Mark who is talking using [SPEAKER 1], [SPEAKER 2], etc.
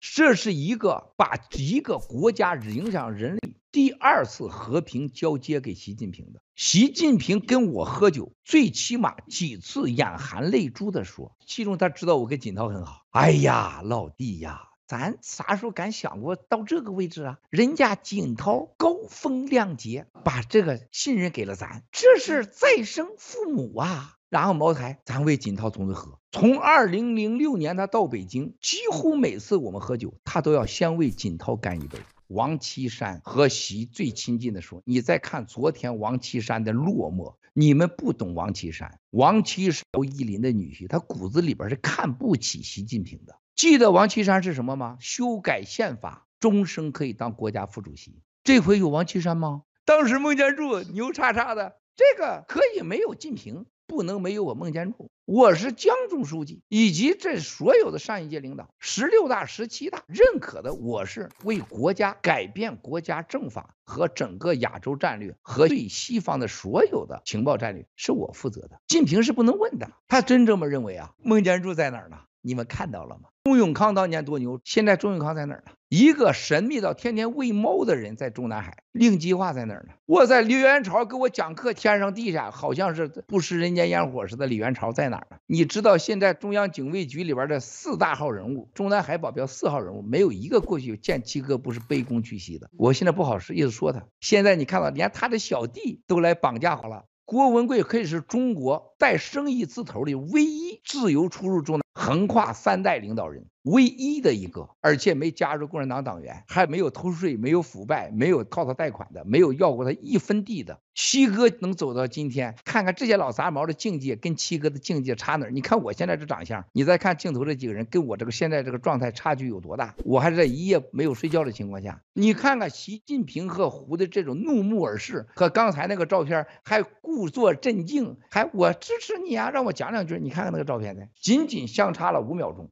[SPEAKER 1] 这是一个把一个国家影响人类第二次和平交接给习近平的。习近平跟我喝酒，最起码几次眼含泪珠的说，其中他知道我跟锦涛很好。哎呀，老弟呀，咱啥时候敢想过到这个位置啊？人家锦涛高风亮节，把这个信任给了咱，这是再生父母啊。然后茅台，咱为锦涛同志喝。从二零零六年他到北京，几乎每次我们喝酒，他都要先为锦涛干一杯。王岐山和习最亲近的说：“你再看昨天王岐山的落寞，你们不懂王岐山。王岐山姚依林的女婿，他骨子里边是看不起习近平的。记得王岐山是什么吗？修改宪法，终生可以当国家副主席。这回有王岐山吗？当时孟建柱牛叉叉的，这个可以没有近平。”不能没有我孟建柱，我是江总书记以及这所有的上一届领导，十六大、十七大认可的，我是为国家改变国家政法和整个亚洲战略和对西方的所有的情报战略是我负责的。近平是不能问的，他真这么认为啊？孟建柱在哪儿呢？你们看到了吗？钟永康当年多牛，现在钟永康在哪儿呢？一个神秘到天天喂猫的人在中南海，令计划在哪儿呢？我在李元朝给我讲课，天上地下好像是不食人间烟火似的。李元朝在哪儿呢？你知道现在中央警卫局里边的四大号人物，中南海保镖四号人物，没有一个过去见七哥不是卑躬屈膝的。我现在不好意思说他，现在你看到连他的小弟都来绑架好了。郭文贵可以是中国带生意字头的唯一自由出入中南横跨三代领导人。唯一的一个，而且没加入共产党党员，还没有偷税，没有腐败，没有靠他贷款的，没有要过他一分地的。七哥能走到今天，看看这些老杂毛的境界跟七哥的境界差哪儿？你看我现在这长相，你再看镜头这几个人，跟我这个现在这个状态差距有多大？我还是在一夜没有睡觉的情况下，你看看习近平和胡的这种怒目而视，和刚才那个照片还故作镇静，还我支持你啊，让我讲两句。你看看那个照片呢，仅仅相差了五秒钟。